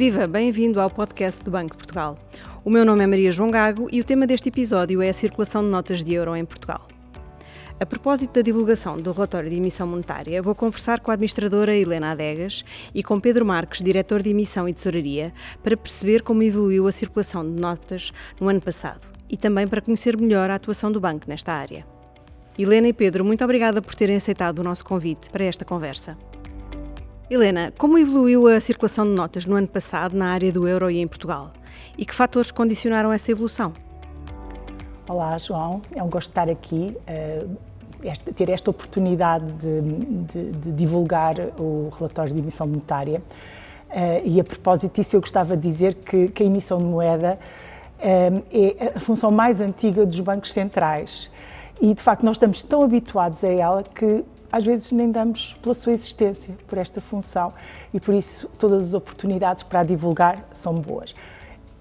Viva, bem-vindo ao podcast do Banco de Portugal. O meu nome é Maria João Gago e o tema deste episódio é a circulação de notas de euro em Portugal. A propósito da divulgação do relatório de emissão monetária, vou conversar com a administradora Helena Adegas e com Pedro Marques, diretor de emissão e tesouraria, para perceber como evoluiu a circulação de notas no ano passado e também para conhecer melhor a atuação do banco nesta área. Helena e Pedro, muito obrigada por terem aceitado o nosso convite para esta conversa. Helena, como evoluiu a circulação de notas no ano passado na área do euro e em Portugal? E que fatores condicionaram essa evolução? Olá, João. É um gosto estar aqui, uh, ter esta oportunidade de, de, de, divulgar o relatório de emissão monetária. Uh, e a propósito disso, eu gostava de dizer que, que a emissão de moeda uh, é a função mais antiga dos bancos centrais. E, de facto, nós estamos tão habituados a ela que às vezes nem damos pela sua existência, por esta função, e por isso todas as oportunidades para a divulgar são boas.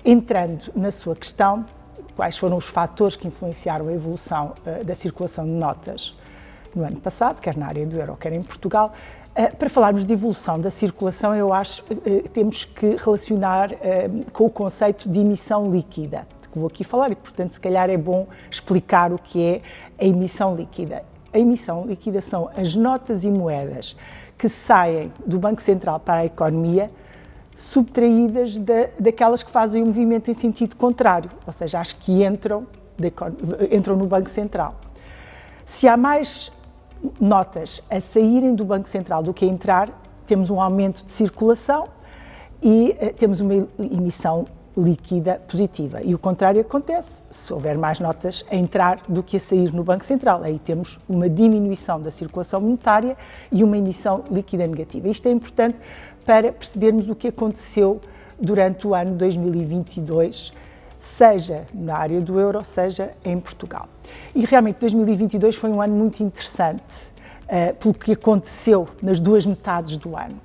Entrando na sua questão, quais foram os fatores que influenciaram a evolução uh, da circulação de notas no ano passado, quer na área do euro, quer em Portugal, uh, para falarmos de evolução da circulação, eu acho que uh, temos que relacionar com o conceito de emissão líquida, de que vou aqui falar, e portanto, se calhar é bom explicar o que é a emissão líquida a emissão, liquidação, as notas e moedas que saem do Banco Central para a economia, subtraídas da, daquelas que fazem o movimento em sentido contrário, ou seja, as que entram, de, entram no Banco Central. Se há mais notas a saírem do Banco Central do que a entrar, temos um aumento de circulação e uh, temos uma emissão líquida positiva. E o contrário acontece se houver mais notas a entrar do que a sair no Banco Central. Aí temos uma diminuição da circulação monetária e uma emissão líquida negativa. Isto é importante para percebermos o que aconteceu durante o ano 2022, seja na área do euro, seja em Portugal. E realmente 2022 foi um ano muito interessante uh, pelo que aconteceu nas duas metades do ano.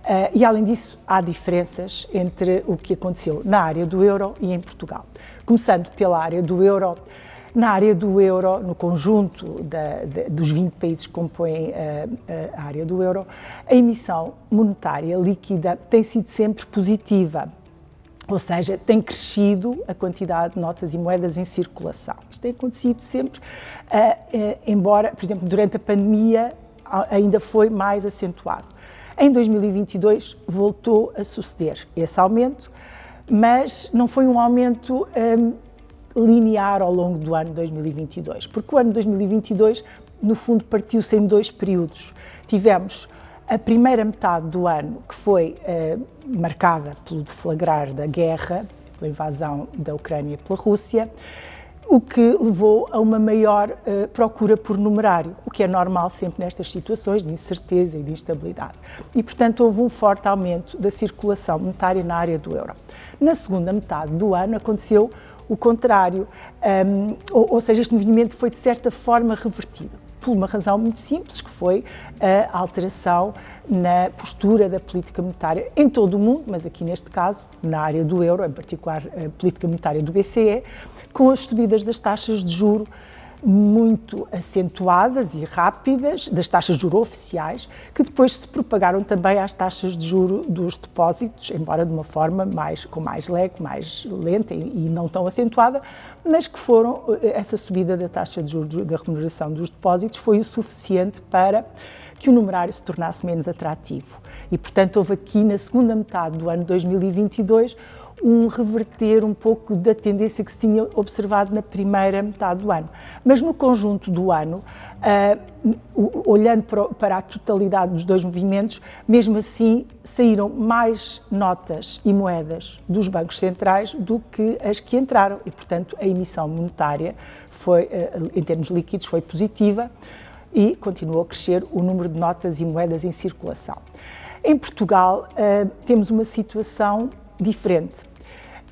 Uh, e, além disso, há diferenças entre o que aconteceu na área do euro e em Portugal. Começando pela área do euro, na área do euro, no conjunto da, dos 20 países que compõem a, a área do euro, a emissão monetária líquida tem sido sempre positiva. Ou seja, tem crescido a quantidade de notas e moedas em circulação. Isto tem acontecido sempre, embora, por exemplo, durante a pandemia ainda foi mais acentuado. Em 2022 voltou a suceder esse aumento, mas não foi um aumento um, linear ao longo do ano 2022, porque o ano 2022, no fundo, partiu-se em dois períodos. Tivemos a primeira metade do ano, que foi uh, marcada pelo deflagrar da guerra, pela invasão da Ucrânia pela Rússia, o que levou a uma maior uh, procura por numerário, o que é normal sempre nestas situações de incerteza e de instabilidade. E, portanto, houve um forte aumento da circulação monetária na área do euro. Na segunda metade do ano aconteceu o contrário, um, ou, ou seja, este movimento foi de certa forma revertido por uma razão muito simples, que foi a alteração na postura da política monetária em todo o mundo, mas aqui neste caso, na área do euro, em particular a política monetária do BCE, com as subidas das taxas de juro muito acentuadas e rápidas das taxas de juro oficiais, que depois se propagaram também às taxas de juro dos depósitos, embora de uma forma mais com mais leque, mais lenta e não tão acentuada, mas que foram essa subida da taxa de juros da remuneração dos depósitos foi o suficiente para que o numerário se tornasse menos atrativo. E, portanto, houve aqui na segunda metade do ano 2022 um reverter um pouco da tendência que se tinha observado na primeira metade do ano. Mas no conjunto do ano, uh, olhando para, a totalidade dos dois movimentos, mesmo assim saíram mais notas e moedas dos bancos centrais do que as que entraram e, portanto, a emissão monetária foi, uh, em termos líquidos, foi positiva e continuou a crescer o número de notas e moedas em circulação. Em Portugal, uh, temos uma situação diferente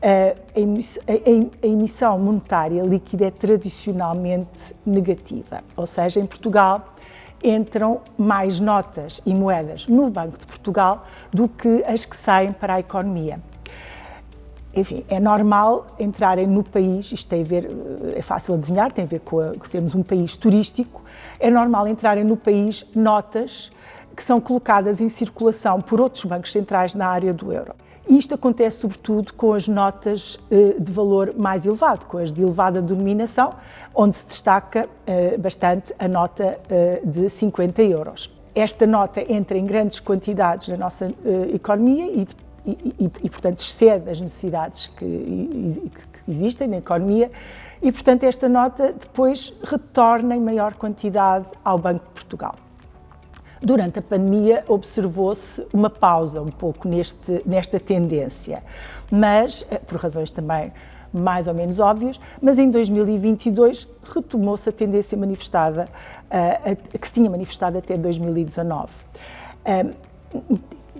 a emissão monetária líquida é tradicionalmente negativa, ou seja, em Portugal entram mais notas e moedas no Banco de Portugal do que as que saem para a economia. Enfim, é normal entrarem no país, isto tem a ver, é fácil adivinhar, tem a ver com, a, com sermos um país turístico, é normal entrarem no país notas que são colocadas em circulação por outros bancos centrais na área do euro. Isto acontece sobretudo com as notas de valor mais elevado, com as de elevada denominação, onde se destaca bastante a nota de 50 euros. Esta nota entra em grandes quantidades na nossa economia e e, e, e, portanto, excede as necessidades que, que, existem na economia e, portanto, esta nota depois retorna em maior quantidade ao Banco de Portugal. Durante a pandemia observou-se uma pausa um pouco neste, nesta tendência, mas, eh, por razões também mais ou menos óbvias, mas em 2022 retomou-se a tendência manifestada, uh, que se tinha manifestado até 2019. Uh,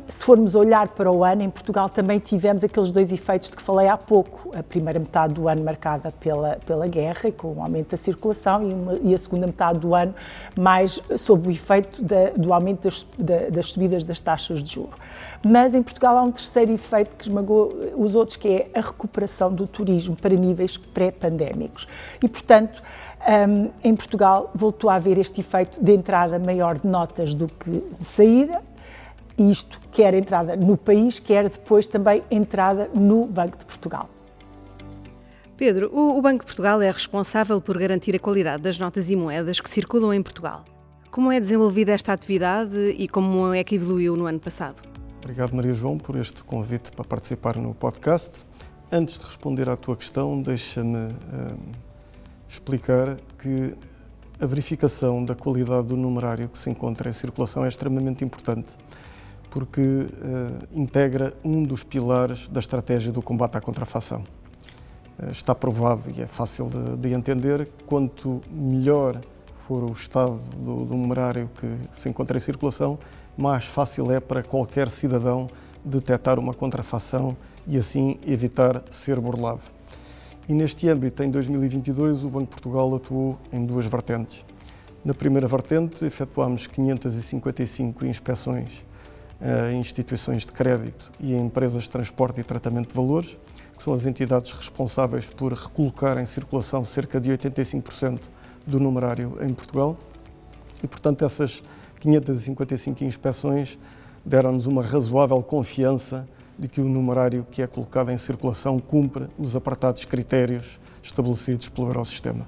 se formos olhar para o ano, em Portugal também tivemos aqueles dois efeitos de que falei há pouco. A primeira metade do ano marcada pela, pela guerra, com o aumento da circulação, e, uma, e a segunda metade do ano mais sob o efeito da, do aumento das, da, das subidas das taxas de juros. Mas em Portugal há um terceiro efeito que esmagou os outros, que é a recuperação do turismo para níveis pré-pandémicos. E, portanto, um, em Portugal voltou a haver este efeito de entrada maior de notas do que de saída, isto quer entrada no país, quer depois também entrada no Banco de Portugal. Pedro, o Banco de Portugal é responsável por garantir a qualidade das notas e moedas que circulam em Portugal. Como é desenvolvida esta atividade e como é que evoluiu no ano passado? Obrigado, Maria João, por este convite para participar no podcast. Antes de responder à tua questão, deixa-me uh, explicar que a verificação da qualidade do numerário que se encontra em circulação é extremamente importante porque uh, integra um dos pilares da estratégia do combate à contrafação. Uh, está provado e é fácil de, de, entender quanto melhor for o estado do, do numerário que se encontra em circulação, mais fácil é para qualquer cidadão detectar uma contrafação e assim evitar ser burlado. E neste âmbito, em 2022, o Banco de Portugal atuou em duas vertentes. Na primeira vertente, efetuámos 555 inspeções a instituições de crédito e empresas de transporte e tratamento de valores, que são as entidades responsáveis por recolocar em circulação cerca de 85% do numerário em Portugal. E, portanto, essas 555 inspeções deram-nos uma razoável confiança de que o numerário que é colocado em circulação cumpre os apartados critérios estabelecidos pelo Eurosistema.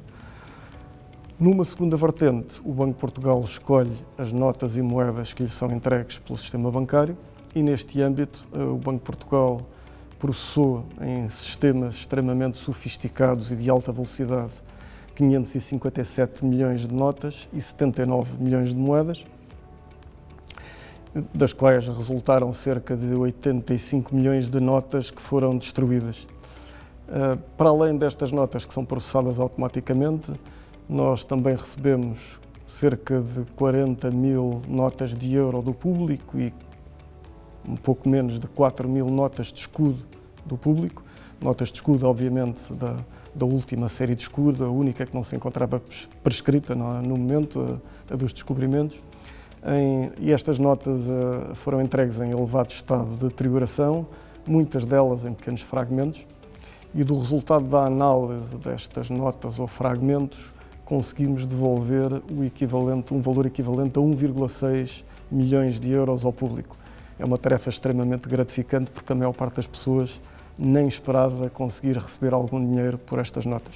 Numa segunda vertente, o Banco de Portugal escolhe as notas e moedas que lhe são entregues pelo sistema bancário e, neste âmbito, eh, o Banco de Portugal processou em sistemas extremamente sofisticados e de alta velocidade 557 milhões de notas e 79 milhões de moedas, das quais resultaram cerca de 85 milhões de notas que foram destruídas. Eh, para além destas notas que são processadas automaticamente, nós também recebemos cerca de 40 mil notas de euro do público e um pouco menos de 4 mil notas de escudo do público. Notas de escudo, obviamente, da, da última série de escudo, a única que não se encontrava prescrita no, no momento, a, a, dos descobrimentos. Em, e estas notas a, foram entregues em elevado estado de deterioração, muitas delas em pequenos fragmentos, e do resultado da análise destas notas ou fragmentos, conseguimos devolver o equivalente, um valor equivalente a 1,6 milhões de euros ao público. É uma tarefa extremamente gratificante porque a maior parte das pessoas nem esperava conseguir receber algum dinheiro por estas notas.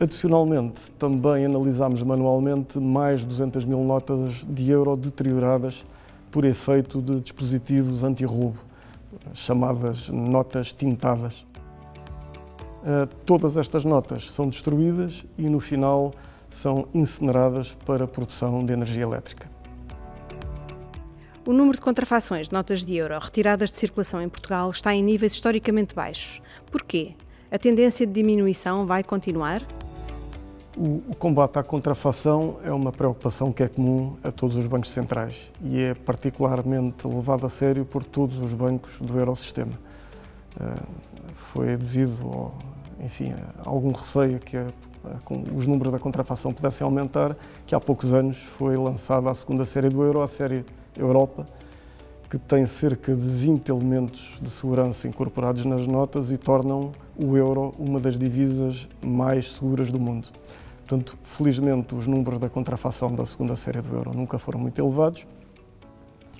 Adicionalmente, também analisámos manualmente mais de 200 mil notas de euro deterioradas por efeito de dispositivos anti-roubo, chamadas notas tintadas. Eh, todas estas notas são destruídas e no final são incineradas para a produção de energia elétrica. O número de contrafações de notas de euro retiradas de circulação em Portugal está em níveis historicamente baixos. Porquê? A tendência de diminuição vai continuar? O, combate à contrafação é uma preocupação que é comum a todos os bancos centrais e é particularmente levado a sério por todos os bancos do Eurosistema. Uh, foi devido ao, enfim, algum receio que a, os números da contrafação pudessem aumentar, que há poucos anos foi lançada a segunda série do euro, a série Europa, que tem cerca de 20 elementos de segurança incorporados nas notas e tornam o euro uma das divisas mais seguras do mundo. Portanto, felizmente, os números da contrafação da segunda série do euro nunca foram muito elevados,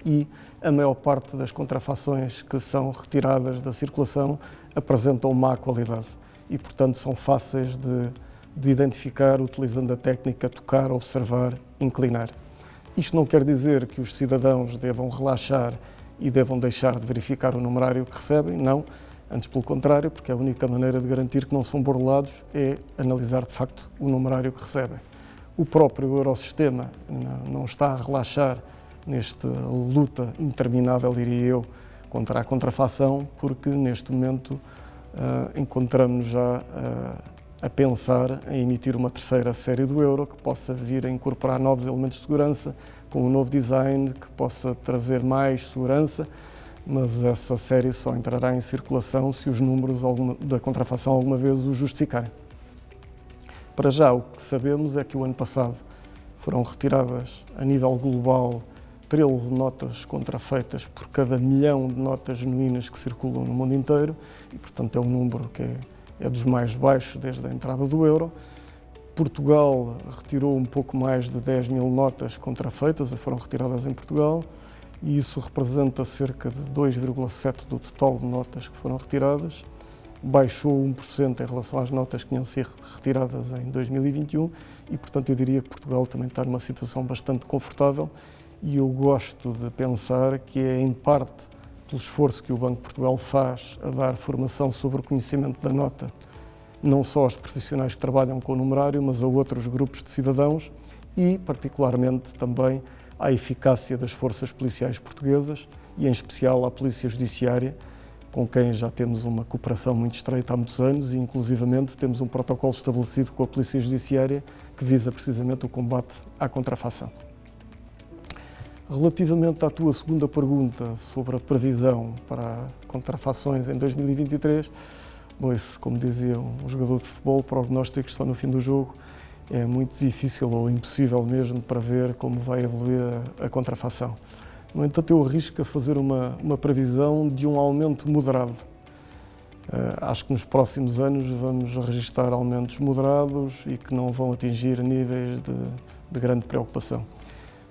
e a maior parte das contrafações que são retiradas da circulação apresentam má qualidade e, portanto, são fáceis de, de identificar utilizando a técnica tocar, observar, inclinar. Isto não quer dizer que os cidadãos devam relaxar e devam deixar de verificar o numerário que recebem, não. Antes, pelo contrário, porque a única maneira de garantir que não são burlados é analisar de facto o numerário que recebem. O próprio Eurosistema não está a relaxar nesta luta interminável, diria eu, contra a contrafação, porque neste momento uh, encontramos já uh, a pensar em emitir uma terceira série do euro que possa vir a incorporar novos elementos de segurança, com um novo design que possa trazer mais segurança, mas essa série só entrará em circulação se os números da contrafação alguma vez o justificarem. Para já, o que sabemos é que o ano passado foram retiradas a nível global 13 notas contrafeitas por cada milhão de notas genuínas que circulam no mundo inteiro e, portanto, é um número que é, é dos mais baixos desde a entrada do euro. Portugal retirou um pouco mais de 10 mil notas contrafeitas, foram retiradas em Portugal, e isso representa cerca de 2,7% do total de notas que foram retiradas. Baixou 1% em relação às notas que tinham sido retiradas em 2021 e, portanto, eu diria que Portugal também está numa situação bastante confortável e eu gosto de pensar que é em parte pelo esforço que o Banco de Portugal faz a dar formação sobre o conhecimento da nota, não só aos profissionais que trabalham com o numerário, mas a outros grupos de cidadãos e, particularmente, também à eficácia das forças policiais portuguesas e, em especial, à Polícia Judiciária, com quem já temos uma cooperação muito estreita há muitos anos e, inclusivamente, temos um protocolo estabelecido com a Polícia Judiciária que visa precisamente o combate à contrafação. Relativamente à tua segunda pergunta sobre a previsão para contrafações em 2023, pois, como dizia um jogador de futebol, prognósticos só no fim do jogo, é muito difícil ou impossível mesmo para ver como vai evoluir a, a contrafação. No entanto, eu arrisco a fazer uma, uma previsão de um aumento moderado. Uh, acho que nos próximos anos vamos registrar aumentos moderados e que não vão atingir níveis de, de grande preocupação.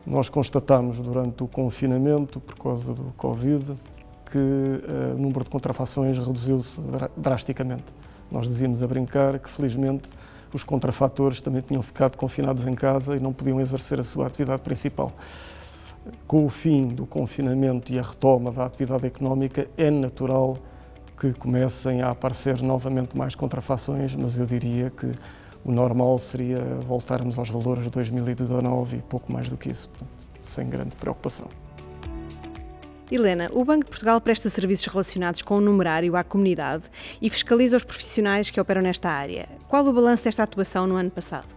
Nós constatamos durante o confinamento, por causa do Covid, que uh, o número de contrafações reduziu-se drasticamente. Nós dizíamos a brincar que, felizmente, os contrafatores também tinham ficado confinados em casa e não podiam exercer a sua atividade principal. Com o fim do confinamento e a retoma da atividade económica, é natural que comecem a aparecer novamente mais contrafações, mas eu diria que o normal seria voltarmos aos valores de 2019 e pouco mais do que isso, sem grande preocupação. Helena, o Banco de Portugal presta serviços relacionados com o numerário à comunidade e fiscaliza os profissionais que operam nesta área. Qual o balanço desta atuação no ano passado?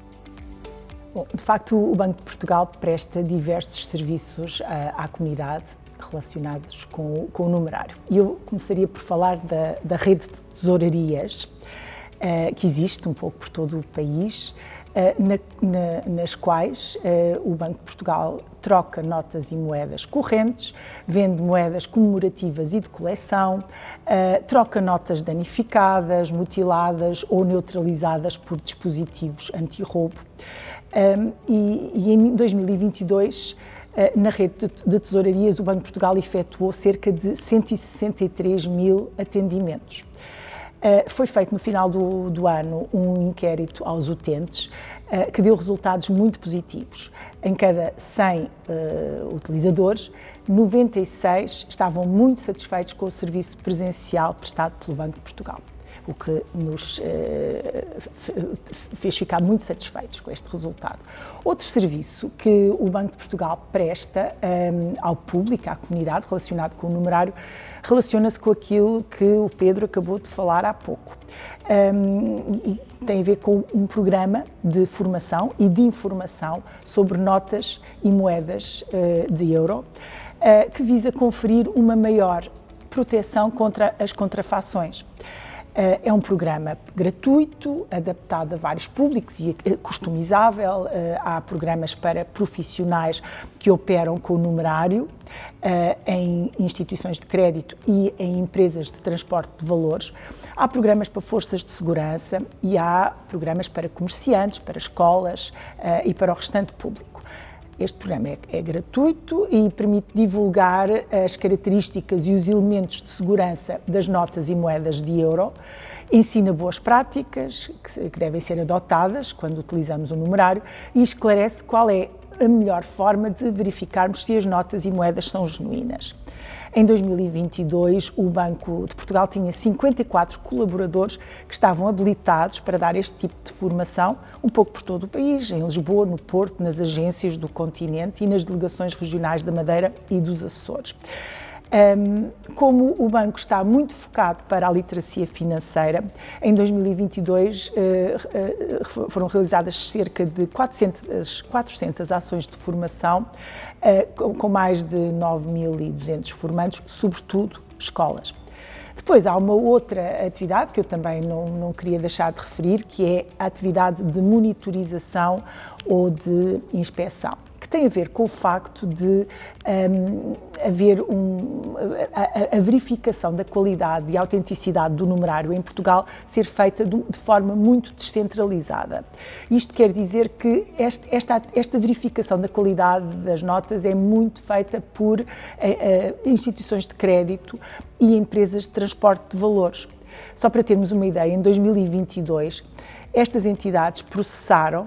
Bom, de facto, o Banco de Portugal presta diversos serviços à, eh, à comunidade relacionados com, com, o numerário. E eu começaria por falar da, da rede de tesourarias uh, que existe um pouco por todo o país, uh, na, na, nas quais uh, o Banco de Portugal troca notas e moedas correntes, vende moedas comemorativas e de coleção, troca notas danificadas, mutiladas ou neutralizadas por dispositivos anti-roubo. Um, e, e em 2022 na rede de tesourarias, o Banco de Portugal efetuou cerca de 163 mil atendimentos. Uh, foi feito no final do, do, ano um inquérito aos utentes uh, que deu resultados muito positivos. Em cada 100 uh, eh, utilizadores, 96 estavam muito satisfeitos com o serviço presencial prestado pelo Banco de Portugal, o que nos fez ficar muito satisfeitos com este resultado. Outro serviço que o Banco de Portugal presta um, ao público, à comunidade, relacionado com o numerário, relaciona-se com aquilo que o Pedro acabou de falar há pouco. Um, tem a ver com um programa de formação e de informação sobre notas e moedas uh, de euro, uh, que visa conferir uma maior proteção contra as contrafações. Uh, é um programa gratuito, adaptado a vários públicos e customizável. Há programas para profissionais que operam com o numerário em instituições de crédito e em empresas de transporte de valores. Há programas para forças de segurança e há programas para comerciantes, para escolas e para o restante público. Este programa é, é, gratuito e permite divulgar as características e os elementos de segurança das notas e moedas de euro, ensina boas práticas que, devem ser adotadas quando utilizamos o numerário e esclarece qual é a melhor forma de verificarmos se as notas e moedas são genuínas. Em 2022, o Banco de Portugal tinha 54 colaboradores que estavam habilitados para dar este tipo de formação, um pouco por todo o país, em Lisboa, no Porto, nas agências do continente e nas delegações regionais da Madeira e dos Açores. Um, como o banco está muito focado para a literacia financeira, em 2022 uh, uh, foram realizadas cerca de 400, 400 ações de formação, uh, com, com mais de 9.200 formandos, sobretudo escolas. Depois há uma outra atividade que eu também não, não queria deixar de referir, que é a atividade de monitorização ou de inspeção que tem a ver com o facto de um, haver um, a, a, verificação da qualidade e autenticidade do numerário em Portugal ser feita de, forma muito descentralizada. Isto quer dizer que este, esta, esta verificação da qualidade das notas é muito feita por uh, uh, instituições de crédito e empresas de transporte de valores. Só para termos uma ideia, em 2022, estas entidades processaram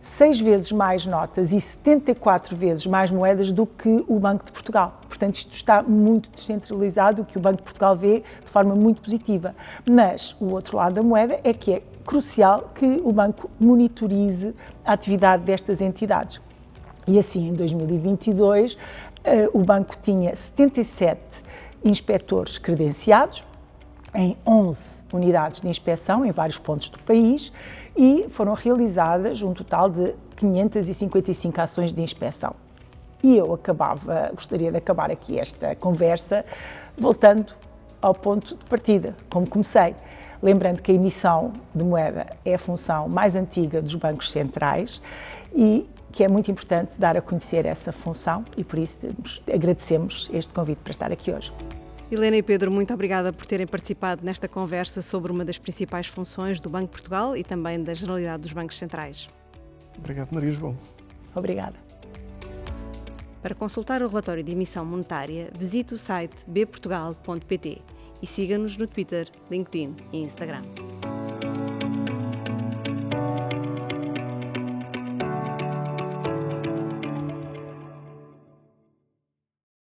seis vezes mais notas e 74 vezes mais moedas do que o Banco de Portugal. Portanto, isto está muito descentralizado, o que o Banco de Portugal vê de forma muito positiva. Mas o outro lado da moeda é que é crucial que o banco monitorize a atividade destas entidades. E assim, em 2022, eh, o banco tinha 77 inspectores credenciados em 11 unidades de inspeção em vários pontos do país e foram realizadas um total de 555 ações de inspeção. E eu acabava, gostaria de acabar aqui esta conversa voltando ao ponto de partida, como comecei. Lembrando que a emissão de moeda é a função mais antiga dos bancos centrais e que é muito importante dar a conhecer essa função e por isso agradecemos este convite para estar aqui hoje. Helena e Pedro, muito obrigada por terem participado nesta conversa sobre uma das principais funções do Banco de Portugal e também da Generalidade dos Bancos Centrais. Obrigado, Maria João. Obrigada. Para consultar o relatório de emissão monetária, visite o site bportugal.pt e siga-nos no Twitter, LinkedIn e Instagram.